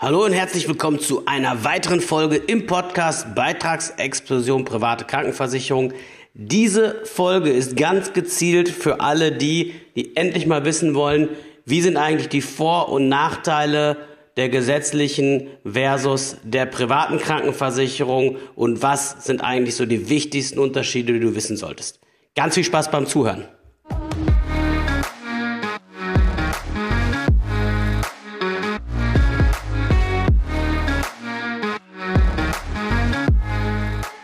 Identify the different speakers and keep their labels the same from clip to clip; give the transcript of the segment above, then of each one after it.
Speaker 1: Hallo und herzlich willkommen zu einer weiteren Folge im Podcast Beitragsexplosion private Krankenversicherung. Diese Folge ist ganz gezielt für alle die, die endlich mal wissen wollen, wie sind eigentlich die Vor- und Nachteile der gesetzlichen versus der privaten Krankenversicherung und was sind eigentlich so die wichtigsten Unterschiede, die du wissen solltest. Ganz viel Spaß beim Zuhören.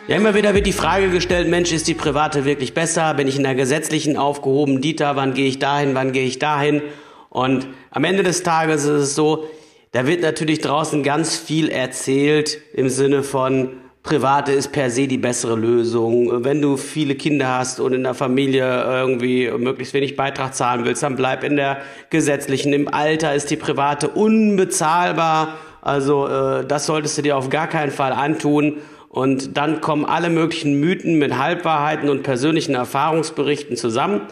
Speaker 1: Ja, immer wieder wird die Frage gestellt, Mensch, ist die private wirklich besser? Bin ich in der gesetzlichen aufgehoben? Dieter, wann gehe ich dahin? Wann gehe ich dahin? Und am Ende des Tages ist es so, da wird natürlich draußen ganz viel erzählt im Sinne von, private ist per se die bessere Lösung. Wenn du viele Kinder hast und in der Familie irgendwie möglichst wenig Beitrag zahlen willst, dann bleib in der gesetzlichen. Im Alter ist die private unbezahlbar. Also äh, das solltest du dir auf gar keinen Fall antun. Und dann kommen alle möglichen Mythen mit Halbwahrheiten und persönlichen Erfahrungsberichten zusammen.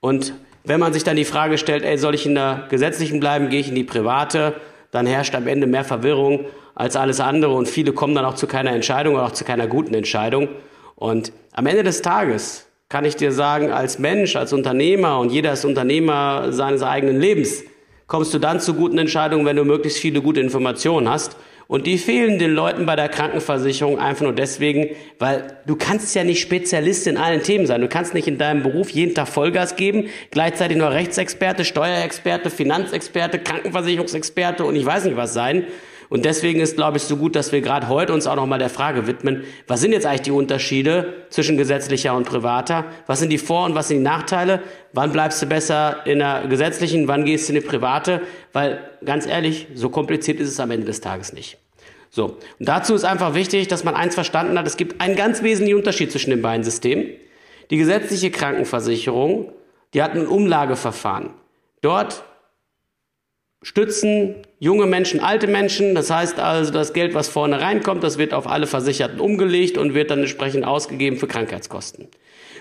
Speaker 1: Und wenn man sich dann die Frage stellt, ey, soll ich in der gesetzlichen bleiben, gehe ich in die private, dann herrscht am Ende mehr Verwirrung als alles andere und viele kommen dann auch zu keiner Entscheidung oder auch zu keiner guten Entscheidung. Und am Ende des Tages kann ich dir sagen, als Mensch, als Unternehmer und jeder ist Unternehmer seines eigenen Lebens, kommst du dann zu guten Entscheidungen, wenn du möglichst viele gute Informationen hast und die fehlen den Leuten bei der Krankenversicherung einfach nur deswegen, weil du kannst ja nicht Spezialist in allen Themen sein. Du kannst nicht in deinem Beruf jeden Tag Vollgas geben, gleichzeitig nur Rechtsexperte, Steuerexperte, Finanzexperte, Krankenversicherungsexperte und ich weiß nicht was sein. Und deswegen ist, glaube ich, so gut, dass wir gerade heute uns auch nochmal der Frage widmen, was sind jetzt eigentlich die Unterschiede zwischen gesetzlicher und privater? Was sind die Vor- und was sind die Nachteile? Wann bleibst du besser in der gesetzlichen? Wann gehst du in die private? Weil, ganz ehrlich, so kompliziert ist es am Ende des Tages nicht. So. Und dazu ist einfach wichtig, dass man eins verstanden hat. Es gibt einen ganz wesentlichen Unterschied zwischen den beiden Systemen. Die gesetzliche Krankenversicherung, die hat ein Umlageverfahren. Dort stützen junge Menschen, alte Menschen. Das heißt also, das Geld, was vorne reinkommt, das wird auf alle Versicherten umgelegt und wird dann entsprechend ausgegeben für Krankheitskosten.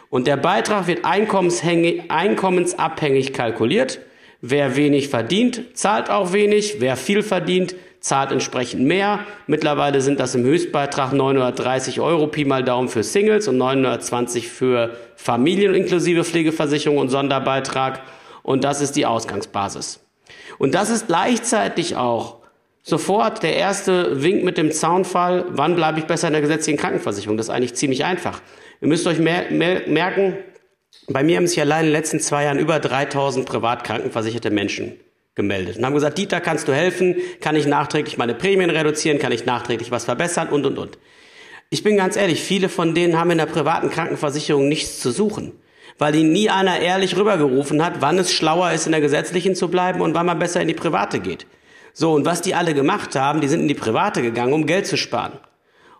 Speaker 1: Und der Beitrag wird einkommensabhängig kalkuliert. Wer wenig verdient, zahlt auch wenig. Wer viel verdient, zahlt entsprechend mehr. Mittlerweile sind das im Höchstbeitrag 930 Euro Pi mal Daumen für Singles und 920 für Familien inklusive Pflegeversicherung und Sonderbeitrag. Und das ist die Ausgangsbasis. Und das ist gleichzeitig auch sofort der erste Wink mit dem Zaunfall, wann bleibe ich besser in der gesetzlichen Krankenversicherung. Das ist eigentlich ziemlich einfach. Ihr müsst euch mer mer merken, bei mir haben sich allein in den letzten zwei Jahren über 3000 privat krankenversicherte Menschen gemeldet und haben gesagt, Dieter, kannst du helfen? Kann ich nachträglich meine Prämien reduzieren? Kann ich nachträglich was verbessern? Und, und, und. Ich bin ganz ehrlich, viele von denen haben in der privaten Krankenversicherung nichts zu suchen weil ihnen nie einer ehrlich rübergerufen hat, wann es schlauer ist, in der gesetzlichen zu bleiben und wann man besser in die private geht. So, und was die alle gemacht haben, die sind in die private gegangen, um Geld zu sparen.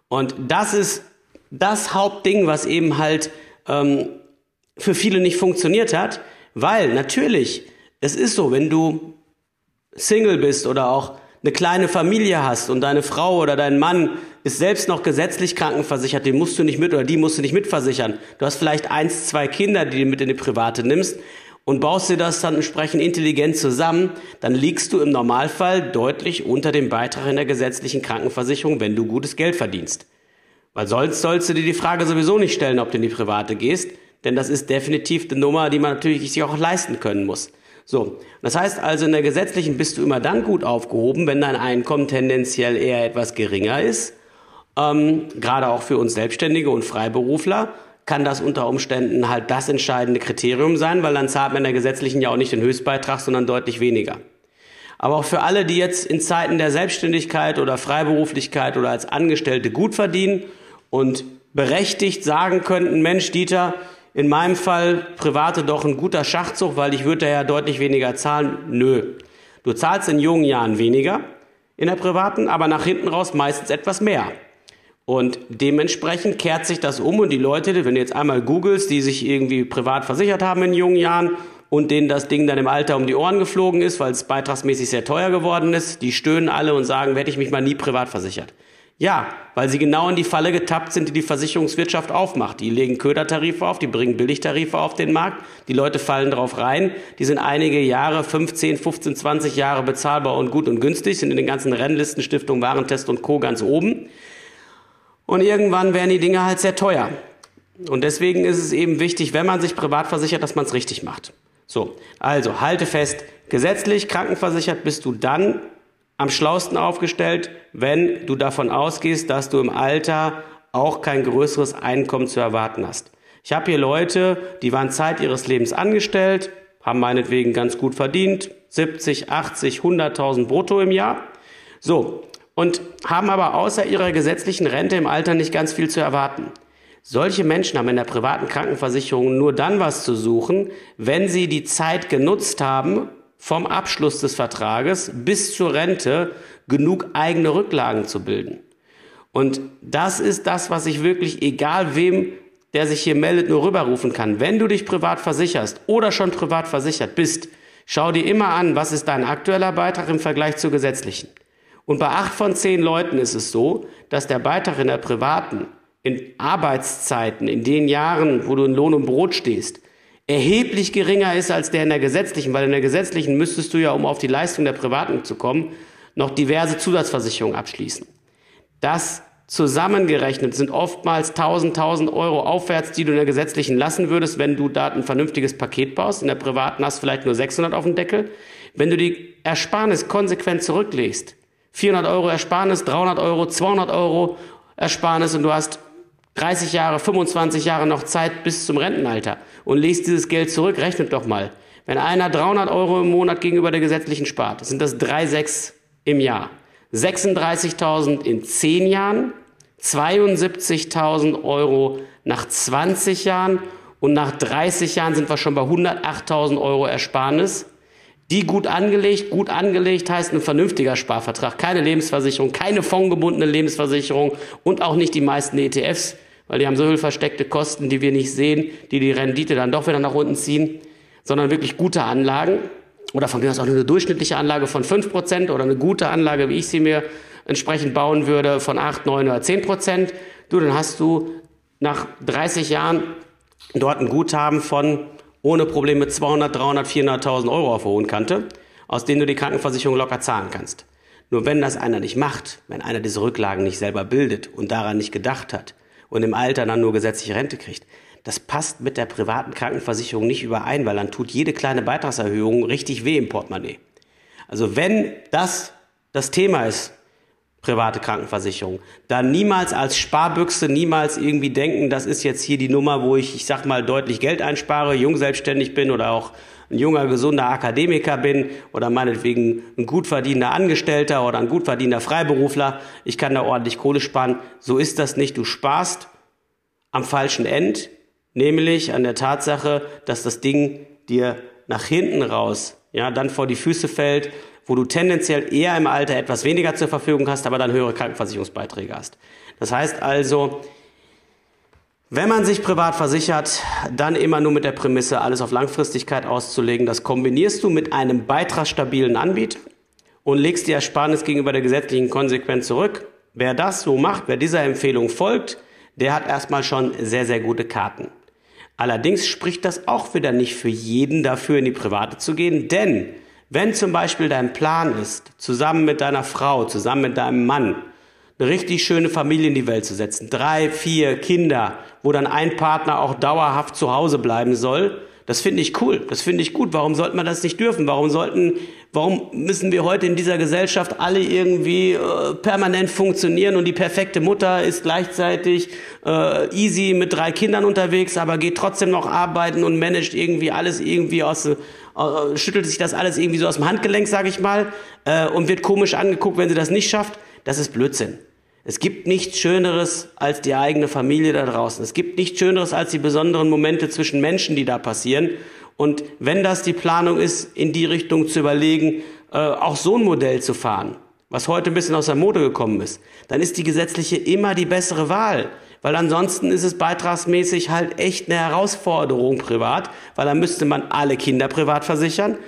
Speaker 1: Und das ist das Hauptding, was eben halt ähm, für viele nicht funktioniert hat, weil natürlich, es ist so, wenn du Single bist oder auch eine kleine Familie hast und deine Frau oder dein Mann ist selbst noch gesetzlich krankenversichert, den musst du nicht mit oder die musst du nicht mitversichern. Du hast vielleicht eins, zwei Kinder, die du mit in die Private nimmst und baust dir das dann entsprechend intelligent zusammen, dann liegst du im Normalfall deutlich unter dem Beitrag in der gesetzlichen Krankenversicherung, wenn du gutes Geld verdienst. Weil sonst sollst du dir die Frage sowieso nicht stellen, ob du in die Private gehst, denn das ist definitiv eine Nummer, die man natürlich sich auch leisten können muss. So, das heißt also, in der gesetzlichen bist du immer dann gut aufgehoben, wenn dein Einkommen tendenziell eher etwas geringer ist. Ähm, gerade auch für uns Selbstständige und Freiberufler kann das unter Umständen halt das entscheidende Kriterium sein, weil dann zahlt man in der gesetzlichen ja auch nicht den Höchstbeitrag, sondern deutlich weniger. Aber auch für alle, die jetzt in Zeiten der Selbstständigkeit oder Freiberuflichkeit oder als Angestellte gut verdienen und berechtigt sagen könnten, Mensch, Dieter, in meinem Fall private doch ein guter Schachzug, weil ich würde ja deutlich weniger zahlen. Nö. Du zahlst in jungen Jahren weniger in der privaten, aber nach hinten raus meistens etwas mehr. Und dementsprechend kehrt sich das um und die Leute, wenn du jetzt einmal googelst, die sich irgendwie privat versichert haben in jungen Jahren und denen das Ding dann im Alter um die Ohren geflogen ist, weil es beitragsmäßig sehr teuer geworden ist, die stöhnen alle und sagen, hätte ich mich mal nie privat versichert. Ja, weil sie genau in die Falle getappt sind, die die Versicherungswirtschaft aufmacht. Die legen Ködertarife auf, die bringen Billigtarife auf den Markt, die Leute fallen drauf rein, die sind einige Jahre, 15, 15, 20 Jahre bezahlbar und gut und günstig, sind in den ganzen Rennlisten, Stiftung, Warentest und Co. ganz oben. Und irgendwann werden die Dinge halt sehr teuer. Und deswegen ist es eben wichtig, wenn man sich privat versichert, dass man es richtig macht. So, also halte fest, gesetzlich krankenversichert bist du dann am schlausten aufgestellt, wenn du davon ausgehst, dass du im Alter auch kein größeres Einkommen zu erwarten hast. Ich habe hier Leute, die waren Zeit ihres Lebens angestellt, haben meinetwegen ganz gut verdient, 70, 80, 100.000 brutto im Jahr. So, und haben aber außer ihrer gesetzlichen Rente im Alter nicht ganz viel zu erwarten. Solche Menschen haben in der privaten Krankenversicherung nur dann was zu suchen, wenn sie die Zeit genutzt haben, vom Abschluss des Vertrages bis zur Rente genug eigene Rücklagen zu bilden. Und das ist das, was ich wirklich, egal wem, der sich hier meldet, nur rüberrufen kann. Wenn du dich privat versicherst oder schon privat versichert bist, schau dir immer an, was ist dein aktueller Beitrag im Vergleich zur gesetzlichen. Und bei acht von zehn Leuten ist es so, dass der Beitrag in der privaten, in Arbeitszeiten, in den Jahren, wo du in Lohn und Brot stehst, erheblich geringer ist als der in der gesetzlichen, weil in der gesetzlichen müsstest du ja, um auf die Leistung der Privaten zu kommen, noch diverse Zusatzversicherungen abschließen. Das zusammengerechnet sind oftmals 1000, 1000 Euro aufwärts, die du in der gesetzlichen lassen würdest, wenn du da ein vernünftiges Paket baust. In der privaten hast du vielleicht nur 600 auf dem Deckel. Wenn du die Ersparnis konsequent zurücklegst, 400 Euro Ersparnis, 300 Euro, 200 Euro Ersparnis und du hast 30 Jahre, 25 Jahre noch Zeit bis zum Rentenalter und lest dieses Geld zurück, rechnet doch mal. Wenn einer 300 Euro im Monat gegenüber der gesetzlichen spart, sind das 3,6 im Jahr. 36.000 in 10 Jahren, 72.000 Euro nach 20 Jahren und nach 30 Jahren sind wir schon bei 108.000 Euro Ersparnis. Die gut angelegt, gut angelegt heißt ein vernünftiger Sparvertrag, keine Lebensversicherung, keine fondgebundene Lebensversicherung und auch nicht die meisten ETFs, weil die haben so viel versteckte Kosten, die wir nicht sehen, die die Rendite dann doch wieder nach unten ziehen, sondern wirklich gute Anlagen oder von mir aus auch eine durchschnittliche Anlage von 5% oder eine gute Anlage, wie ich sie mir entsprechend bauen würde, von 8, 9 oder 10%. Du, dann hast du nach 30 Jahren dort ein Guthaben von ohne Probleme 200, 300, 400.000 Euro auf der hohen Kante, aus denen du die Krankenversicherung locker zahlen kannst. Nur wenn das einer nicht macht, wenn einer diese Rücklagen nicht selber bildet und daran nicht gedacht hat, und im Alter dann nur gesetzliche Rente kriegt. Das passt mit der privaten Krankenversicherung nicht überein, weil dann tut jede kleine Beitragserhöhung richtig weh im Portemonnaie. Also wenn das das Thema ist, private Krankenversicherung, dann niemals als Sparbüchse, niemals irgendwie denken, das ist jetzt hier die Nummer, wo ich, ich sag mal, deutlich Geld einspare, jung selbstständig bin oder auch ein junger, gesunder Akademiker bin oder meinetwegen ein gut verdienender Angestellter oder ein gut verdienender Freiberufler, ich kann da ordentlich Kohle sparen. So ist das nicht. Du sparst am falschen End, nämlich an der Tatsache, dass das Ding dir nach hinten raus, ja, dann vor die Füße fällt, wo du tendenziell eher im Alter etwas weniger zur Verfügung hast, aber dann höhere Krankenversicherungsbeiträge hast. Das heißt also, wenn man sich privat versichert, dann immer nur mit der Prämisse, alles auf Langfristigkeit auszulegen. Das kombinierst du mit einem beitragsstabilen Anbieter und legst die Ersparnis gegenüber der gesetzlichen Konsequenz zurück. Wer das so macht, wer dieser Empfehlung folgt, der hat erstmal schon sehr, sehr gute Karten. Allerdings spricht das auch wieder nicht für jeden dafür, in die Private zu gehen, denn wenn zum Beispiel dein Plan ist, zusammen mit deiner Frau, zusammen mit deinem Mann, eine richtig schöne Familie in die Welt zu setzen. Drei, vier Kinder, wo dann ein Partner auch dauerhaft zu Hause bleiben soll. Das finde ich cool. Das finde ich gut. Warum sollte man das nicht dürfen? Warum sollten, warum müssen wir heute in dieser Gesellschaft alle irgendwie äh, permanent funktionieren und die perfekte Mutter ist gleichzeitig äh, easy mit drei Kindern unterwegs, aber geht trotzdem noch arbeiten und managt irgendwie alles irgendwie aus, äh, schüttelt sich das alles irgendwie so aus dem Handgelenk, sag ich mal, äh, und wird komisch angeguckt, wenn sie das nicht schafft. Das ist Blödsinn. Es gibt nichts Schöneres als die eigene Familie da draußen. Es gibt nichts Schöneres als die besonderen Momente zwischen Menschen, die da passieren. Und wenn das die Planung ist, in die Richtung zu überlegen, äh, auch so ein Modell zu fahren, was heute ein bisschen aus der Mode gekommen ist, dann ist die gesetzliche immer die bessere Wahl. Weil ansonsten ist es beitragsmäßig halt echt eine Herausforderung privat, weil dann müsste man alle Kinder privat versichern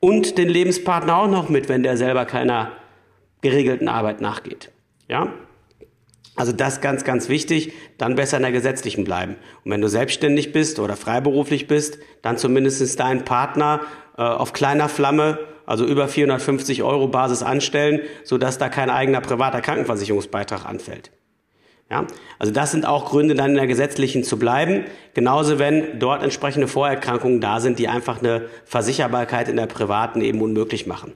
Speaker 1: und den Lebenspartner auch noch mit, wenn der selber keiner geregelten Arbeit nachgeht. Ja? Also das ganz, ganz wichtig, dann besser in der gesetzlichen bleiben. Und wenn du selbstständig bist oder freiberuflich bist, dann zumindest deinen Partner äh, auf kleiner Flamme, also über 450 Euro Basis anstellen, sodass da kein eigener privater Krankenversicherungsbeitrag anfällt. Ja, also das sind auch Gründe, dann in der gesetzlichen zu bleiben. Genauso, wenn dort entsprechende Vorerkrankungen da sind, die einfach eine Versicherbarkeit in der privaten eben unmöglich machen.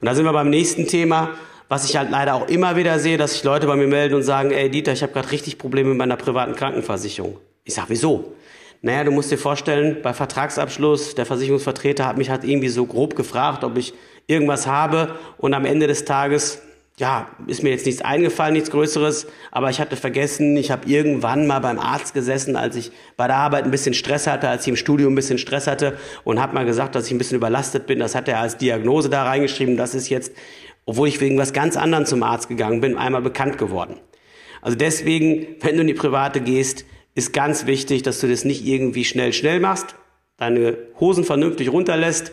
Speaker 1: Und da sind wir beim nächsten Thema, was ich halt leider auch immer wieder sehe, dass sich Leute bei mir melden und sagen, ey Dieter, ich habe gerade richtig Probleme mit meiner privaten Krankenversicherung. Ich sage, wieso? Naja, du musst dir vorstellen, bei Vertragsabschluss, der Versicherungsvertreter hat mich halt irgendwie so grob gefragt, ob ich irgendwas habe und am Ende des Tages, ja, ist mir jetzt nichts eingefallen, nichts Größeres, aber ich hatte vergessen, ich habe irgendwann mal beim Arzt gesessen, als ich bei der Arbeit ein bisschen Stress hatte, als ich im Studium ein bisschen Stress hatte und habe mal gesagt, dass ich ein bisschen überlastet bin. Das hat er als Diagnose da reingeschrieben. Das ist jetzt obwohl ich wegen was ganz anderem zum Arzt gegangen bin, einmal bekannt geworden. Also deswegen, wenn du in die private gehst, ist ganz wichtig, dass du das nicht irgendwie schnell, schnell machst, deine Hosen vernünftig runterlässt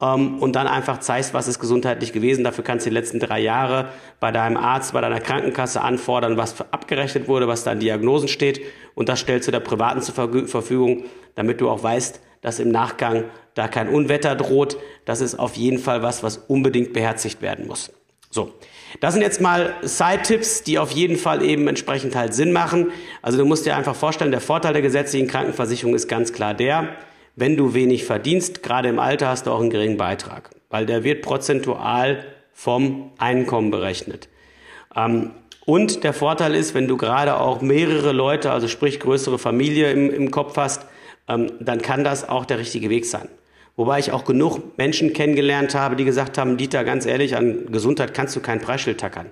Speaker 1: und dann einfach zeigst, was ist gesundheitlich gewesen. Dafür kannst du die letzten drei Jahre bei deinem Arzt, bei deiner Krankenkasse anfordern, was abgerechnet wurde, was da in Diagnosen steht und das stellst du der Privaten zur Verfügung, damit du auch weißt, dass im Nachgang da kein Unwetter droht. Das ist auf jeden Fall was, was unbedingt beherzigt werden muss. So. Das sind jetzt mal Side-Tipps, die auf jeden Fall eben entsprechend halt Sinn machen. Also du musst dir einfach vorstellen, der Vorteil der gesetzlichen Krankenversicherung ist ganz klar der, wenn du wenig verdienst, gerade im Alter hast du auch einen geringen Beitrag, weil der wird prozentual vom Einkommen berechnet. Ähm, und der Vorteil ist, wenn du gerade auch mehrere Leute, also sprich größere Familie im, im Kopf hast, ähm, dann kann das auch der richtige Weg sein. Wobei ich auch genug Menschen kennengelernt habe, die gesagt haben, Dieter, ganz ehrlich, an Gesundheit kannst du kein Preisschild tackern.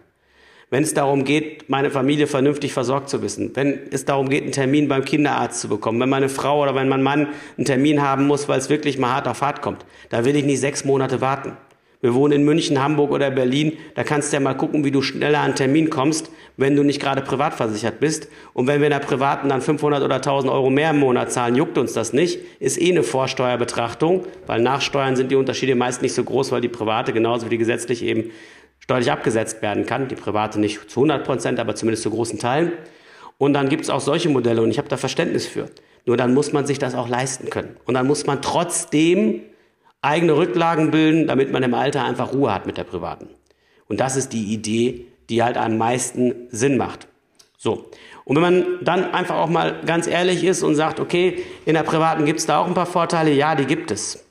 Speaker 1: Wenn es darum geht, meine Familie vernünftig versorgt zu wissen, wenn es darum geht, einen Termin beim Kinderarzt zu bekommen, wenn meine Frau oder wenn mein Mann einen Termin haben muss, weil es wirklich mal hart auf hart kommt, da will ich nicht sechs Monate warten. Wir wohnen in München, Hamburg oder Berlin. Da kannst du ja mal gucken, wie du schneller an einen Termin kommst, wenn du nicht gerade privat versichert bist. Und wenn wir in der privaten dann 500 oder 1000 Euro mehr im Monat zahlen, juckt uns das nicht. Ist eh eine Vorsteuerbetrachtung, weil Nachsteuern sind die Unterschiede meist nicht so groß, weil die private genauso wie die gesetzlich eben steuerlich abgesetzt werden kann. Die private nicht zu 100 Prozent, aber zumindest zu großen Teilen. Und dann gibt es auch solche Modelle und ich habe da Verständnis für. Nur dann muss man sich das auch leisten können. Und dann muss man trotzdem eigene Rücklagen bilden, damit man im Alter einfach Ruhe hat mit der privaten. Und das ist die Idee, die halt am meisten Sinn macht. So. Und wenn man dann einfach auch mal ganz ehrlich ist und sagt, okay, in der privaten gibt es da auch ein paar Vorteile, ja, die gibt es.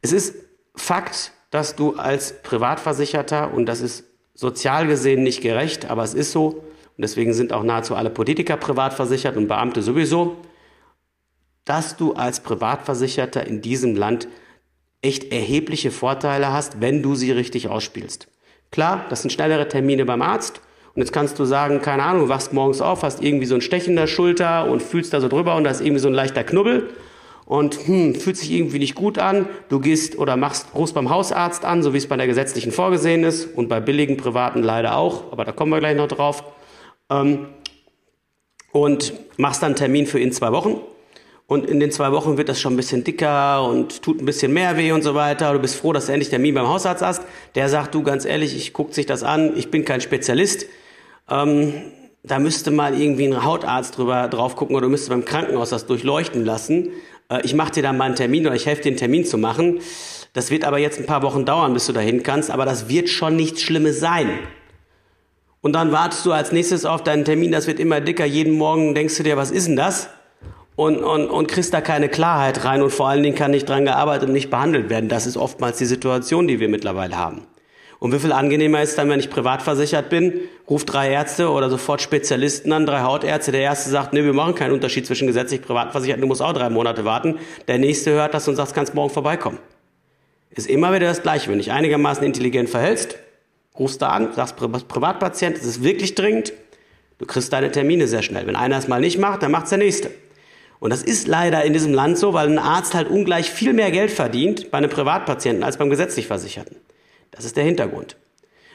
Speaker 1: Es ist Fakt, dass du als Privatversicherter, und das ist sozial gesehen nicht gerecht, aber es ist so, und deswegen sind auch nahezu alle Politiker privat versichert und Beamte sowieso, dass du als Privatversicherter in diesem Land echt erhebliche Vorteile hast, wenn du sie richtig ausspielst. Klar, das sind schnellere Termine beim Arzt. Und jetzt kannst du sagen, keine Ahnung, du wachst morgens auf, hast irgendwie so ein Stech in der Schulter und fühlst da so drüber und da ist irgendwie so ein leichter Knubbel und hm, fühlt sich irgendwie nicht gut an. Du gehst oder machst, rufst beim Hausarzt an, so wie es bei der gesetzlichen vorgesehen ist und bei billigen privaten leider auch, aber da kommen wir gleich noch drauf. Ähm, und machst dann einen Termin für in zwei Wochen und in den zwei Wochen wird das schon ein bisschen dicker und tut ein bisschen mehr weh und so weiter. Du bist froh, dass du endlich Termin beim Hausarzt hast. Der sagt, du ganz ehrlich, ich gucke sich das an, ich bin kein Spezialist. Ähm, da müsste mal irgendwie ein Hautarzt drüber drauf gucken oder du müsstest beim Krankenhaus das durchleuchten lassen. Äh, ich mache dir dann mal einen Termin oder ich helfe dir einen Termin zu machen. Das wird aber jetzt ein paar Wochen dauern, bis du dahin kannst, aber das wird schon nichts Schlimmes sein. Und dann wartest du als nächstes auf deinen Termin, das wird immer dicker. Jeden Morgen denkst du dir, was ist denn das? und, und, und kriegst da keine Klarheit rein und vor allen Dingen kann nicht dran gearbeitet und nicht behandelt werden. Das ist oftmals die Situation, die wir mittlerweile haben. Und wie viel angenehmer ist dann, wenn ich privat versichert bin, ruft drei Ärzte oder sofort Spezialisten an, drei Hautärzte. Der erste sagt, nee, wir machen keinen Unterschied zwischen gesetzlich privat versichert, du musst auch drei Monate warten. Der nächste hört das und sagt, kannst morgen vorbeikommen. Ist immer wieder das Gleiche. Wenn dich einigermaßen intelligent verhältst, rufst du an, sagst Privatpatient, es ist wirklich dringend, du kriegst deine Termine sehr schnell. Wenn einer es mal nicht macht, dann macht's der nächste. Und das ist leider in diesem Land so, weil ein Arzt halt ungleich viel mehr Geld verdient bei einem Privatpatienten als beim gesetzlich Versicherten. Das ist der Hintergrund.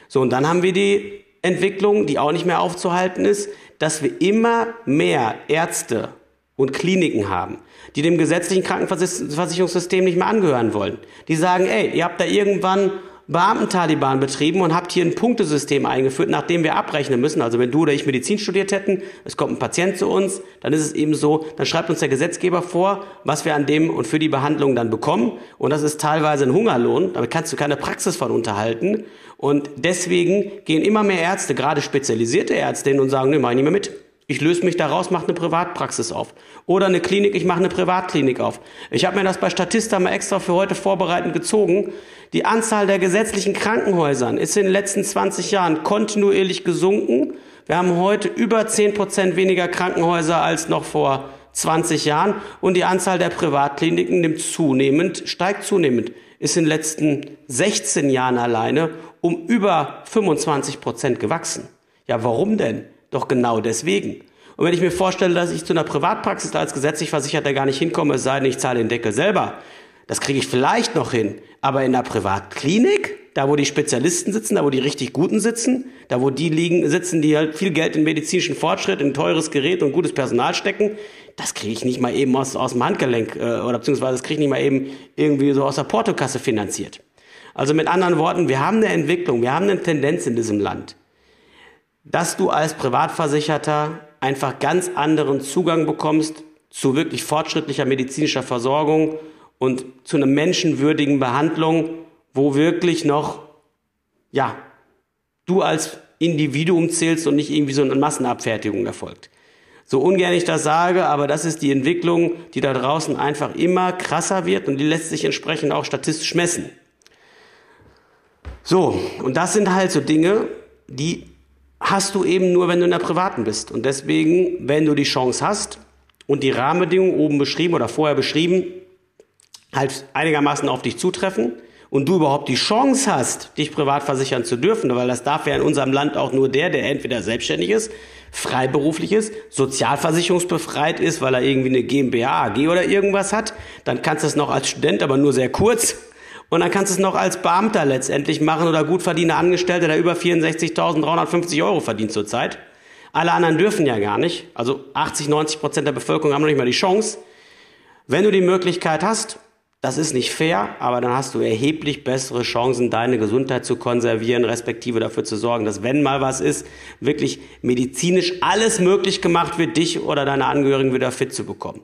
Speaker 1: So, und dann haben wir die Entwicklung, die auch nicht mehr aufzuhalten ist, dass wir immer mehr Ärzte und Kliniken haben, die dem gesetzlichen Krankenversicherungssystem nicht mehr angehören wollen. Die sagen, ey, ihr habt da irgendwann Beamten-Taliban betrieben und habt hier ein Punktesystem eingeführt, nach dem wir abrechnen müssen. Also wenn du oder ich Medizin studiert hätten, es kommt ein Patient zu uns, dann ist es eben so, dann schreibt uns der Gesetzgeber vor, was wir an dem und für die Behandlung dann bekommen. Und das ist teilweise ein Hungerlohn, damit kannst du keine Praxis von unterhalten. Und deswegen gehen immer mehr Ärzte, gerade spezialisierte Ärzte, hin und sagen, nee, mach ich nicht mehr mit. Ich löse mich daraus, mache eine Privatpraxis auf. Oder eine Klinik, ich mache eine Privatklinik auf. Ich habe mir das bei Statista mal extra für heute vorbereitend gezogen. Die Anzahl der gesetzlichen Krankenhäusern ist in den letzten 20 Jahren kontinuierlich gesunken. Wir haben heute über 10 Prozent weniger Krankenhäuser als noch vor 20 Jahren. Und die Anzahl der Privatkliniken nimmt zunehmend, steigt zunehmend. Ist in den letzten 16 Jahren alleine um über 25 Prozent gewachsen. Ja, warum denn? Doch genau deswegen. Und wenn ich mir vorstelle, dass ich zu einer Privatpraxis als gesetzlich Versicherter gar nicht hinkomme, es sei denn, ich zahle den Deckel selber, das kriege ich vielleicht noch hin. Aber in einer Privatklinik, da wo die Spezialisten sitzen, da wo die richtig Guten sitzen, da wo die liegen, sitzen, die halt viel Geld in medizinischen Fortschritt, in teures Gerät und gutes Personal stecken, das kriege ich nicht mal eben aus, aus dem Handgelenk äh, oder beziehungsweise das kriege ich nicht mal eben irgendwie so aus der Portokasse finanziert. Also mit anderen Worten, wir haben eine Entwicklung, wir haben eine Tendenz in diesem Land dass du als Privatversicherter einfach ganz anderen Zugang bekommst zu wirklich fortschrittlicher medizinischer Versorgung und zu einer menschenwürdigen Behandlung, wo wirklich noch, ja, du als Individuum zählst und nicht irgendwie so eine Massenabfertigung erfolgt. So ungern ich das sage, aber das ist die Entwicklung, die da draußen einfach immer krasser wird und die lässt sich entsprechend auch statistisch messen. So, und das sind halt so Dinge, die hast du eben nur, wenn du in der privaten bist. Und deswegen, wenn du die Chance hast und die Rahmenbedingungen oben beschrieben oder vorher beschrieben, halt einigermaßen auf dich zutreffen und du überhaupt die Chance hast, dich privat versichern zu dürfen, weil das darf ja in unserem Land auch nur der, der entweder selbstständig ist, freiberuflich ist, sozialversicherungsbefreit ist, weil er irgendwie eine GmbH, AG oder irgendwas hat, dann kannst du es noch als Student, aber nur sehr kurz und dann kannst du es noch als Beamter letztendlich machen oder gut verdienender Angestellter, der über 64.350 Euro verdient zurzeit. Alle anderen dürfen ja gar nicht. Also 80, 90 Prozent der Bevölkerung haben noch nicht mal die Chance. Wenn du die Möglichkeit hast, das ist nicht fair, aber dann hast du erheblich bessere Chancen, deine Gesundheit zu konservieren, respektive dafür zu sorgen, dass wenn mal was ist, wirklich medizinisch alles möglich gemacht wird, dich oder deine Angehörigen wieder fit zu bekommen.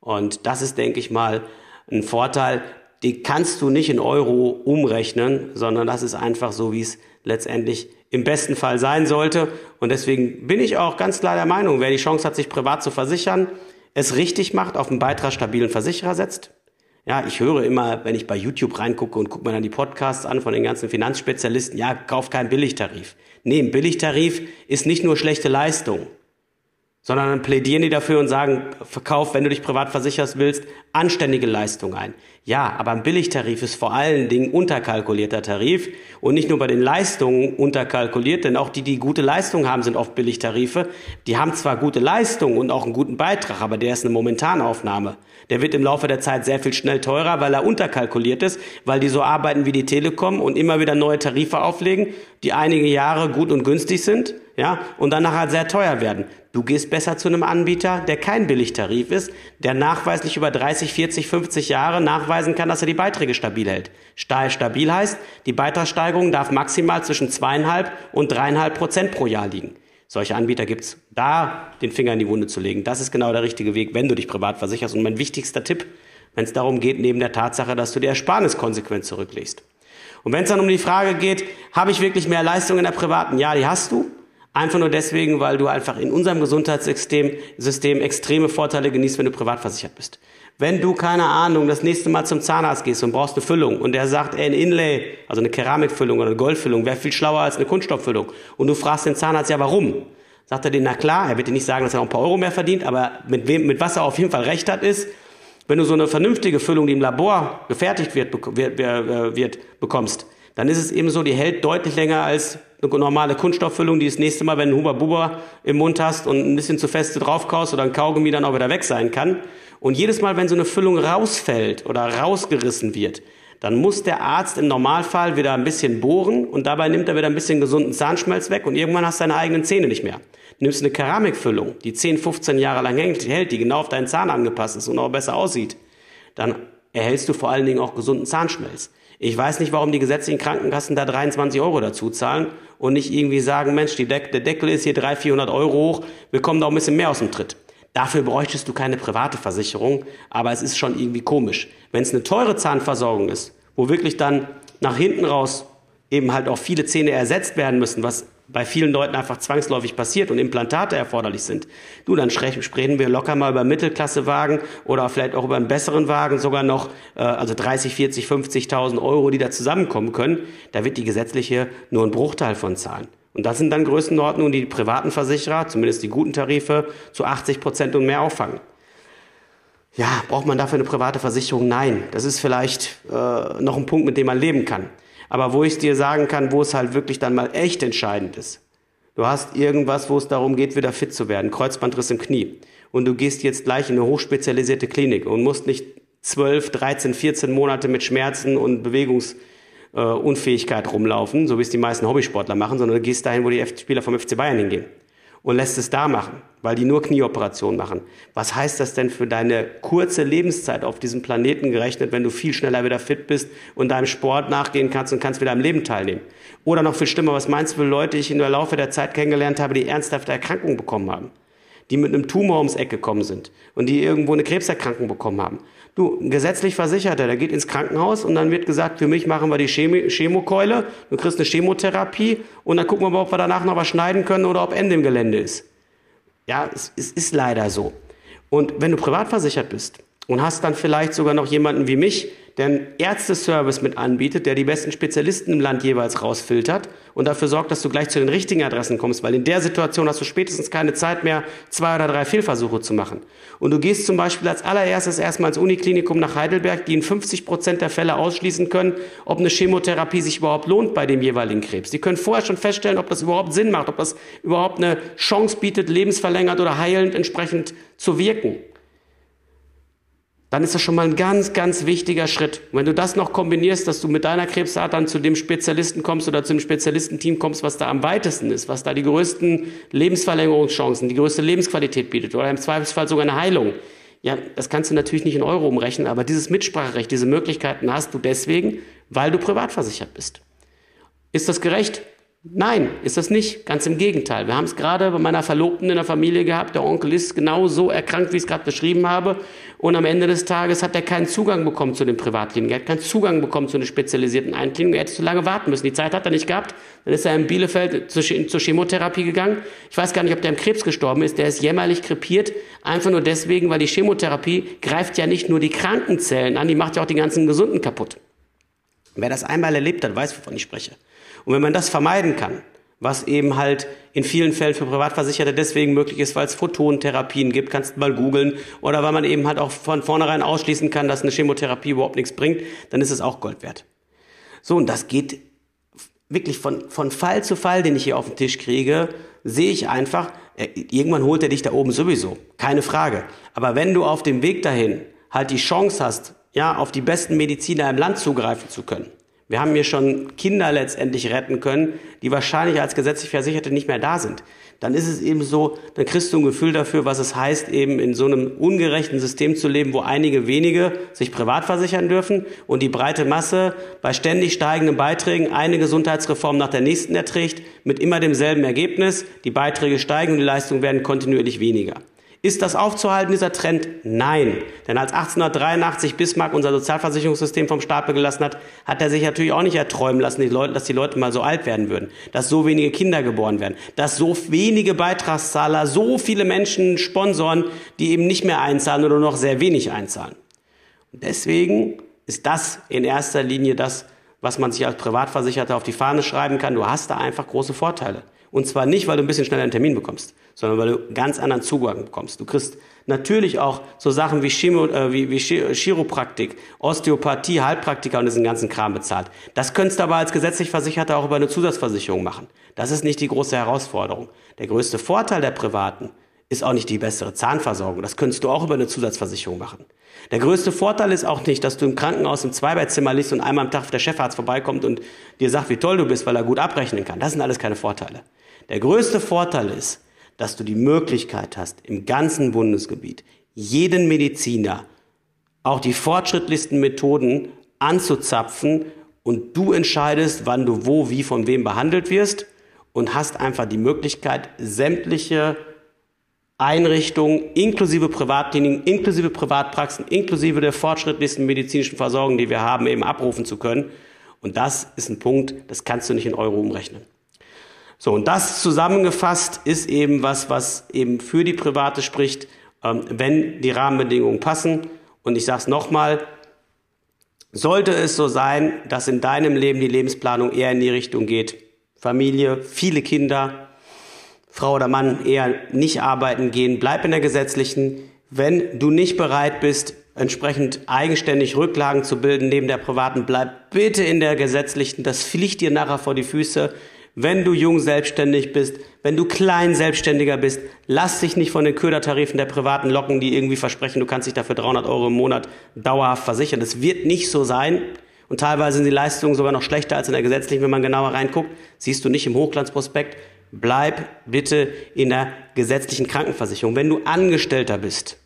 Speaker 1: Und das ist, denke ich mal, ein Vorteil, die kannst du nicht in Euro umrechnen, sondern das ist einfach so, wie es letztendlich im besten Fall sein sollte. Und deswegen bin ich auch ganz klar der Meinung, wer die Chance hat, sich privat zu versichern, es richtig macht, auf einen beitragsstabilen Versicherer setzt. Ja, ich höre immer, wenn ich bei YouTube reingucke und gucke mir dann die Podcasts an von den ganzen Finanzspezialisten, ja, kauf keinen Billigtarif. Nee, ein Billigtarif ist nicht nur schlechte Leistung sondern dann plädieren die dafür und sagen, verkauf, wenn du dich privat versicherst willst, anständige Leistung ein. Ja, aber ein Billigtarif ist vor allen Dingen unterkalkulierter Tarif und nicht nur bei den Leistungen unterkalkuliert, denn auch die, die gute Leistung haben, sind oft Billigtarife. Die haben zwar gute Leistung und auch einen guten Beitrag, aber der ist eine Momentanaufnahme. Der wird im Laufe der Zeit sehr viel schnell teurer, weil er unterkalkuliert ist, weil die so arbeiten wie die Telekom und immer wieder neue Tarife auflegen, die einige Jahre gut und günstig sind, ja, und dann nachher sehr teuer werden. Du gehst besser zu einem Anbieter, der kein Billigtarif ist, der nachweislich über 30, 40, 50 Jahre nachweisen kann, dass er die Beiträge stabil hält. Stabil heißt, die Beitragssteigerung darf maximal zwischen zweieinhalb und dreieinhalb Prozent pro Jahr liegen. Solche Anbieter gibt's. Da den Finger in die Wunde zu legen, das ist genau der richtige Weg, wenn du dich privat versicherst. Und mein wichtigster Tipp, wenn es darum geht, neben der Tatsache, dass du die Ersparnis konsequent zurücklegst. Und wenn es dann um die Frage geht, habe ich wirklich mehr Leistung in der privaten? Ja, die hast du. Einfach nur deswegen, weil du einfach in unserem Gesundheitssystem System extreme Vorteile genießt, wenn du privat versichert bist. Wenn du, keine Ahnung, das nächste Mal zum Zahnarzt gehst und brauchst eine Füllung und der sagt, ey, ein Inlay, also eine Keramikfüllung oder eine Goldfüllung, wäre viel schlauer als eine Kunststofffüllung. Und du fragst den Zahnarzt, ja, warum? Sagt er dir, na klar, er wird dir nicht sagen, dass er auch ein paar Euro mehr verdient, aber mit wem, mit was er auf jeden Fall recht hat, ist, wenn du so eine vernünftige Füllung, die im Labor gefertigt wird, wird, wird, wird bekommst, dann ist es eben so, die hält deutlich länger als eine normale Kunststofffüllung, die das nächste Mal, wenn du Huber Buber im Mund hast und ein bisschen zu feste draufkaust oder ein Kaugummi dann auch wieder weg sein kann. Und jedes Mal, wenn so eine Füllung rausfällt oder rausgerissen wird, dann muss der Arzt im Normalfall wieder ein bisschen bohren und dabei nimmt er wieder ein bisschen gesunden Zahnschmelz weg und irgendwann hast du deine eigenen Zähne nicht mehr. Nimmst eine Keramikfüllung, die 10, 15 Jahre lang hält, die genau auf deinen Zahn angepasst ist und auch besser aussieht, dann erhältst du vor allen Dingen auch gesunden Zahnschmelz. Ich weiß nicht, warum die gesetzlichen Krankenkassen da 23 Euro dazu zahlen und nicht irgendwie sagen, Mensch, Deck, der Deckel ist hier 300, 400 Euro hoch, wir kommen da auch ein bisschen mehr aus dem Tritt. Dafür bräuchtest du keine private Versicherung, aber es ist schon irgendwie komisch. Wenn es eine teure Zahnversorgung ist, wo wirklich dann nach hinten raus eben halt auch viele Zähne ersetzt werden müssen, was bei vielen Leuten einfach zwangsläufig passiert und Implantate erforderlich sind. Du, dann sprechen wir locker mal über Mittelklassewagen oder vielleicht auch über einen besseren Wagen, sogar noch, äh, also 30, 40, 50.000 Euro, die da zusammenkommen können. Da wird die gesetzliche nur ein Bruchteil von zahlen. Und das sind dann Größenordnungen, die die privaten Versicherer, zumindest die guten Tarife, zu 80 Prozent und mehr auffangen. Ja, braucht man dafür eine private Versicherung? Nein. Das ist vielleicht äh, noch ein Punkt, mit dem man leben kann. Aber wo ich dir sagen kann, wo es halt wirklich dann mal echt entscheidend ist. Du hast irgendwas, wo es darum geht, wieder fit zu werden, Kreuzbandriss im Knie. Und du gehst jetzt gleich in eine hochspezialisierte Klinik und musst nicht 12, 13, 14 Monate mit Schmerzen und Bewegungsunfähigkeit rumlaufen, so wie es die meisten Hobbysportler machen, sondern du gehst dahin, wo die Spieler vom FC Bayern hingehen und lässt es da machen, weil die nur Knieoperationen machen. Was heißt das denn für deine kurze Lebenszeit auf diesem Planeten gerechnet, wenn du viel schneller wieder fit bist und deinem Sport nachgehen kannst und kannst wieder am Leben teilnehmen? Oder noch viel schlimmer, was meinst du für Leute, die ich in der Laufe der Zeit kennengelernt habe, die ernsthafte Erkrankungen bekommen haben? die mit einem Tumor ums Eck gekommen sind und die irgendwo eine Krebserkrankung bekommen haben. Du, ein gesetzlich Versicherter, der geht ins Krankenhaus und dann wird gesagt, für mich machen wir die Chemo Chemokeule, du kriegst eine Chemotherapie und dann gucken wir mal, ob wir danach noch was schneiden können oder ob Ende im Gelände ist. Ja, es, es ist leider so. Und wenn du privat versichert bist und hast dann vielleicht sogar noch jemanden wie mich, der einen Ärzteservice mit anbietet, der die besten Spezialisten im Land jeweils rausfiltert und dafür sorgt, dass du gleich zu den richtigen Adressen kommst, weil in der Situation hast du spätestens keine Zeit mehr, zwei oder drei Fehlversuche zu machen. Und du gehst zum Beispiel als allererstes erstmal ins Uniklinikum nach Heidelberg, die in 50 Prozent der Fälle ausschließen können, ob eine Chemotherapie sich überhaupt lohnt bei dem jeweiligen Krebs. Die können vorher schon feststellen, ob das überhaupt Sinn macht, ob das überhaupt eine Chance bietet, lebensverlängert oder heilend entsprechend zu wirken dann ist das schon mal ein ganz, ganz wichtiger Schritt. Und wenn du das noch kombinierst, dass du mit deiner Krebsart dann zu dem Spezialisten kommst oder zu dem Spezialistenteam kommst, was da am weitesten ist, was da die größten Lebensverlängerungschancen, die größte Lebensqualität bietet oder im Zweifelsfall sogar eine Heilung. Ja, das kannst du natürlich nicht in Euro umrechnen, aber dieses Mitspracherecht, diese Möglichkeiten hast du deswegen, weil du privat versichert bist. Ist das gerecht? Nein, ist das nicht. Ganz im Gegenteil. Wir haben es gerade bei meiner Verlobten in der Familie gehabt. Der Onkel ist genau so erkrankt, wie ich es gerade beschrieben habe. Und am Ende des Tages hat er keinen Zugang bekommen zu den Privatkliniken. Er hat keinen Zugang bekommen zu den spezialisierten Einkliniken. Er hätte zu lange warten müssen. Die Zeit hat er nicht gehabt. Dann ist er in Bielefeld zur, Chemotherapie gegangen. Ich weiß gar nicht, ob der im Krebs gestorben ist. Der ist jämmerlich krepiert. Einfach nur deswegen, weil die Chemotherapie greift ja nicht nur die Krankenzellen an, die macht ja auch die ganzen Gesunden kaputt. Wer das einmal erlebt hat, weiß, wovon ich spreche. Und wenn man das vermeiden kann, was eben halt in vielen Fällen für Privatversicherte deswegen möglich ist, weil es Photontherapien gibt, kannst du mal googeln, oder weil man eben halt auch von vornherein ausschließen kann, dass eine Chemotherapie überhaupt nichts bringt, dann ist es auch Gold wert. So, und das geht wirklich von, von Fall zu Fall, den ich hier auf den Tisch kriege, sehe ich einfach, äh, irgendwann holt er dich da oben sowieso, keine Frage. Aber wenn du auf dem Weg dahin halt die Chance hast, ja, auf die besten Mediziner im Land zugreifen zu können, wir haben hier schon Kinder letztendlich retten können, die wahrscheinlich als gesetzlich Versicherte nicht mehr da sind. Dann ist es eben so, dann kriegst du ein Gefühl dafür, was es heißt, eben in so einem ungerechten System zu leben, wo einige wenige sich privat versichern dürfen und die breite Masse bei ständig steigenden Beiträgen eine Gesundheitsreform nach der nächsten erträgt, mit immer demselben Ergebnis. Die Beiträge steigen und die Leistungen werden kontinuierlich weniger. Ist das aufzuhalten, dieser Trend? Nein. Denn als 1883 Bismarck unser Sozialversicherungssystem vom Stapel gelassen hat, hat er sich natürlich auch nicht erträumen lassen, dass die Leute mal so alt werden würden, dass so wenige Kinder geboren werden, dass so wenige Beitragszahler so viele Menschen sponsoren, die eben nicht mehr einzahlen oder noch sehr wenig einzahlen. Und deswegen ist das in erster Linie das, was man sich als Privatversicherter auf die Fahne schreiben kann. Du hast da einfach große Vorteile. Und zwar nicht, weil du ein bisschen schneller einen Termin bekommst, sondern weil du ganz anderen Zugang bekommst. Du kriegst natürlich auch so Sachen wie, Chemo, äh, wie, wie Chiropraktik, Osteopathie, Heilpraktiker und diesen ganzen Kram bezahlt. Das könntest du aber als gesetzlich Versicherter auch über eine Zusatzversicherung machen. Das ist nicht die große Herausforderung. Der größte Vorteil der Privaten ist auch nicht die bessere Zahnversorgung. Das könntest du auch über eine Zusatzversicherung machen. Der größte Vorteil ist auch nicht, dass du im Krankenhaus im Zweibettzimmer liegst und einmal am Tag der Chefarzt vorbeikommt und dir sagt, wie toll du bist, weil er gut abrechnen kann. Das sind alles keine Vorteile. Der größte Vorteil ist, dass du die Möglichkeit hast, im ganzen Bundesgebiet jeden Mediziner auch die fortschrittlichsten Methoden anzuzapfen und du entscheidest, wann du wo, wie, von wem behandelt wirst und hast einfach die Möglichkeit, sämtliche Einrichtungen, inklusive Privatkliniken, inklusive Privatpraxen, inklusive der fortschrittlichsten medizinischen Versorgung, die wir haben, eben abrufen zu können. Und das ist ein Punkt, das kannst du nicht in Euro umrechnen. So, und das zusammengefasst ist eben was, was eben für die Private spricht, ähm, wenn die Rahmenbedingungen passen. Und ich sage es nochmal, sollte es so sein, dass in deinem Leben die Lebensplanung eher in die Richtung geht, Familie, viele Kinder, Frau oder Mann eher nicht arbeiten gehen, bleib in der gesetzlichen. Wenn du nicht bereit bist, entsprechend eigenständig Rücklagen zu bilden neben der privaten, bleib bitte in der gesetzlichen. Das fliegt dir nachher vor die Füße wenn du jung selbstständig bist, wenn du klein selbstständiger bist, lass dich nicht von den Ködertarifen der privaten locken, die irgendwie versprechen, du kannst dich dafür 300 Euro im Monat dauerhaft versichern. Das wird nicht so sein. Und teilweise sind die Leistungen sogar noch schlechter als in der gesetzlichen, wenn man genauer reinguckt. Siehst du nicht im Hochglanzprospekt. Bleib bitte in der gesetzlichen Krankenversicherung. Wenn du Angestellter bist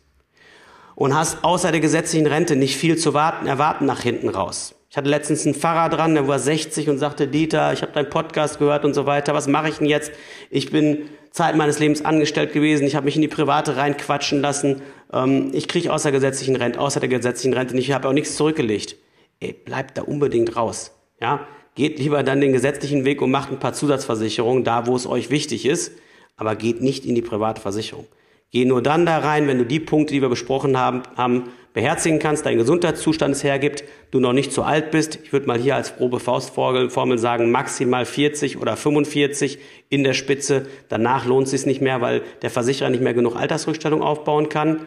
Speaker 1: und hast außer der gesetzlichen Rente nicht viel zu warten, erwarten nach hinten raus ich hatte letztens einen Pfarrer dran, der war 60 und sagte, Dieter, ich habe deinen Podcast gehört und so weiter. Was mache ich denn jetzt? Ich bin Zeit meines Lebens angestellt gewesen. Ich habe mich in die Private reinquatschen lassen. Ähm, ich kriege außer gesetzlichen Rente, außer der gesetzlichen Rente nicht. Ich habe auch nichts zurückgelegt. Ey, bleibt da unbedingt raus. Ja, geht lieber dann den gesetzlichen Weg und macht ein paar Zusatzversicherungen da, wo es euch wichtig ist. Aber geht nicht in die private Versicherung. Geh nur dann da rein, wenn du die Punkte, die wir besprochen haben, haben beherzigen kannst, dein Gesundheitszustand es hergibt, du noch nicht zu alt bist. Ich würde mal hier als grobe Faustformel sagen, maximal 40 oder 45 in der Spitze. Danach lohnt es sich nicht mehr, weil der Versicherer nicht mehr genug Altersrückstellung aufbauen kann.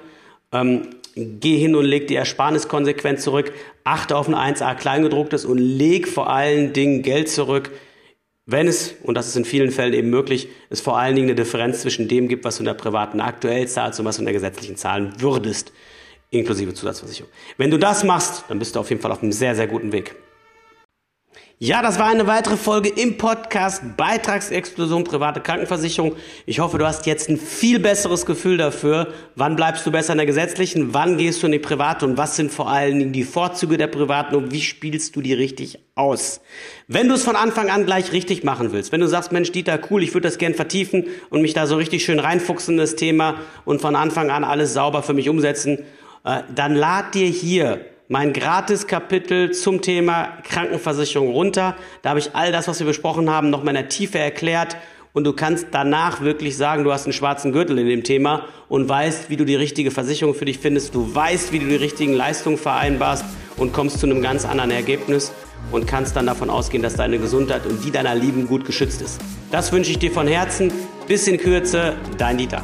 Speaker 1: Ähm, geh hin und leg die Ersparnis konsequent zurück. Achte auf ein 1a Kleingedrucktes und leg vor allen Dingen Geld zurück wenn es, und das ist in vielen Fällen eben möglich, es vor allen Dingen eine Differenz zwischen dem gibt, was du in der privaten aktuell zahlst und was du in der gesetzlichen zahlen würdest, inklusive Zusatzversicherung. Wenn du das machst, dann bist du auf jeden Fall auf einem sehr, sehr guten Weg. Ja, das war eine weitere Folge im Podcast Beitragsexplosion private Krankenversicherung. Ich hoffe, du hast jetzt ein viel besseres Gefühl dafür, wann bleibst du besser in der gesetzlichen, wann gehst du in die private und was sind vor allen Dingen die Vorzüge der privaten und wie spielst du die richtig aus. Wenn du es von Anfang an gleich richtig machen willst, wenn du sagst, Mensch, Dieter, cool, ich würde das gern vertiefen und mich da so richtig schön reinfuchsen in das Thema und von Anfang an alles sauber für mich umsetzen, äh, dann lad dir hier mein Gratis-Kapitel zum Thema Krankenversicherung runter. Da habe ich all das, was wir besprochen haben, noch mal in der Tiefe erklärt. Und du kannst danach wirklich sagen, du hast einen schwarzen Gürtel in dem Thema und weißt, wie du die richtige Versicherung für dich findest. Du weißt, wie du die richtigen Leistungen vereinbarst und kommst zu einem ganz anderen Ergebnis und kannst dann davon ausgehen, dass deine Gesundheit und die deiner Lieben gut geschützt ist. Das wünsche ich dir von Herzen. Bis in Kürze, dein Dieter.